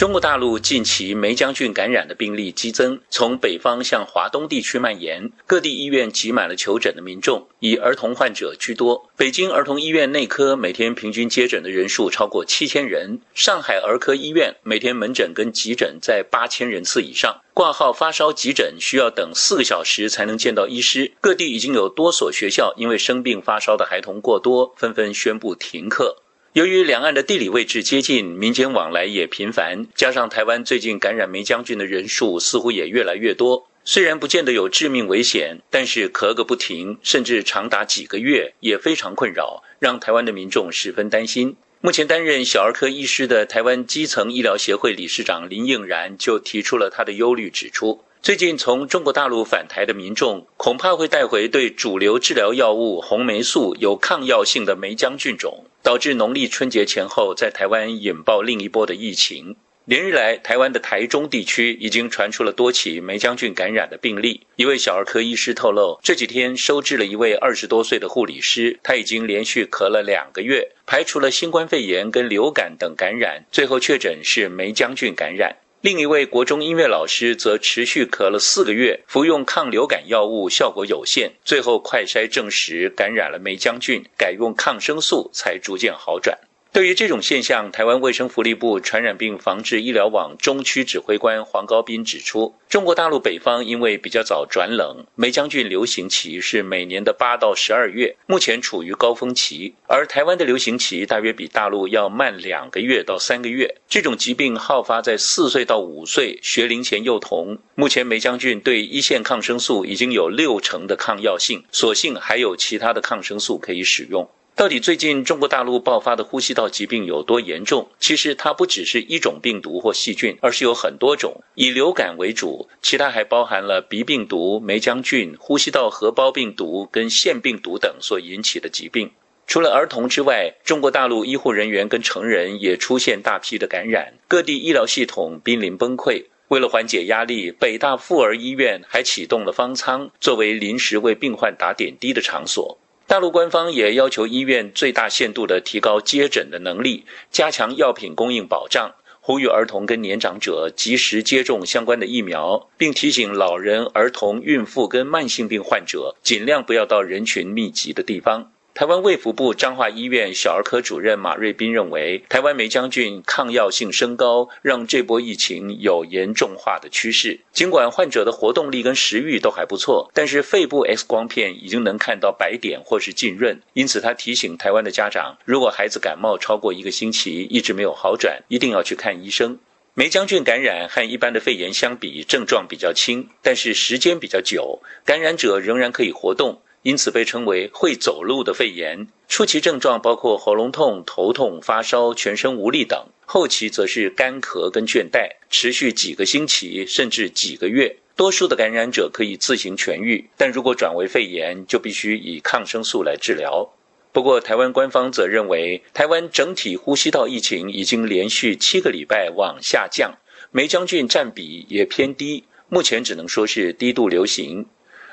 中国大陆近期梅将军感染的病例激增，从北方向华东地区蔓延，各地医院挤满了求诊的民众，以儿童患者居多。北京儿童医院内科每天平均接诊的人数超过七千人，上海儿科医院每天门诊跟急诊在八千人次以上，挂号发烧急诊需要等四个小时才能见到医师。各地已经有多所学校因为生病发烧的孩童过多，纷纷宣布停课。由于两岸的地理位置接近，民间往来也频繁，加上台湾最近感染梅将军的人数似乎也越来越多。虽然不见得有致命危险，但是咳个不停，甚至长达几个月，也非常困扰，让台湾的民众十分担心。目前担任小儿科医师的台湾基层医疗协会理事长林应然就提出了他的忧虑，指出。最近从中国大陆返台的民众，恐怕会带回对主流治疗药物红霉素有抗药性的梅浆菌种，导致农历春节前后在台湾引爆另一波的疫情。连日来，台湾的台中地区已经传出了多起梅浆菌感染的病例。一位小儿科医师透露，这几天收治了一位二十多岁的护理师，他已经连续咳了两个月，排除了新冠肺炎跟流感等感染，最后确诊是梅浆菌感染。另一位国中音乐老师则持续咳了四个月，服用抗流感药物效果有限，最后快筛证实感染了梅浆菌，改用抗生素才逐渐好转。对于这种现象，台湾卫生福利部传染病防治医疗网中区指挥官黄高斌指出，中国大陆北方因为比较早转冷，梅将军流行期是每年的八到十二月，目前处于高峰期，而台湾的流行期大约比大陆要慢两个月到三个月。这种疾病好发在四岁到五岁学龄前幼童，目前梅将军对一线抗生素已经有六成的抗药性，所幸还有其他的抗生素可以使用。到底最近中国大陆爆发的呼吸道疾病有多严重？其实它不只是一种病毒或细菌，而是有很多种。以流感为主，其他还包含了鼻病毒、梅浆菌、呼吸道合胞病毒跟腺病毒等所引起的疾病。除了儿童之外，中国大陆医护人员跟成人也出现大批的感染，各地医疗系统濒临崩溃。为了缓解压力，北大妇儿医院还启动了方舱，作为临时为病患打点滴的场所。大陆官方也要求医院最大限度地提高接诊的能力，加强药品供应保障，呼吁儿童跟年长者及时接种相关的疫苗，并提醒老人、儿童、孕妇跟慢性病患者尽量不要到人群密集的地方。台湾卫福部彰化医院小儿科主任马瑞斌认为，台湾梅将军抗药性升高，让这波疫情有严重化的趋势。尽管患者的活动力跟食欲都还不错，但是肺部 X 光片已经能看到白点或是浸润。因此，他提醒台湾的家长，如果孩子感冒超过一个星期一直没有好转，一定要去看医生。梅将军感染和一般的肺炎相比，症状比较轻，但是时间比较久，感染者仍然可以活动。因此被称为会走路的肺炎。初期症状包括喉咙痛、头痛、发烧、全身无力等；后期则是干咳跟倦怠，持续几个星期甚至几个月。多数的感染者可以自行痊愈，但如果转为肺炎，就必须以抗生素来治疗。不过，台湾官方则认为，台湾整体呼吸道疫情已经连续七个礼拜往下降，梅将军占比也偏低，目前只能说是低度流行。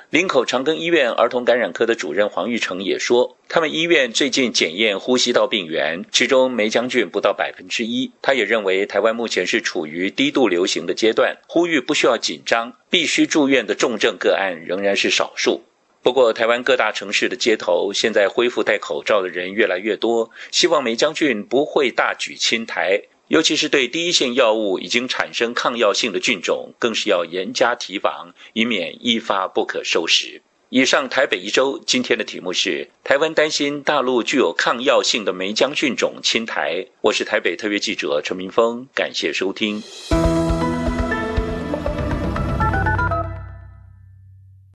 林口长庚医院儿童感染科的主任黄玉成也说，他们医院最近检验呼吸道病原，其中梅将军不到百分之一。他也认为，台湾目前是处于低度流行的阶段，呼吁不需要紧张，必须住院的重症个案仍然是少数。不过，台湾各大城市的街头现在恢复戴口罩的人越来越多，希望梅将军不会大举侵台。尤其是对第一线药物已经产生抗药性的菌种，更是要严加提防，以免一发不可收拾。以上台北一周今天的题目是：台湾担心大陆具有抗药性的梅浆菌种侵台。我是台北特约记者陈明峰，感谢收听。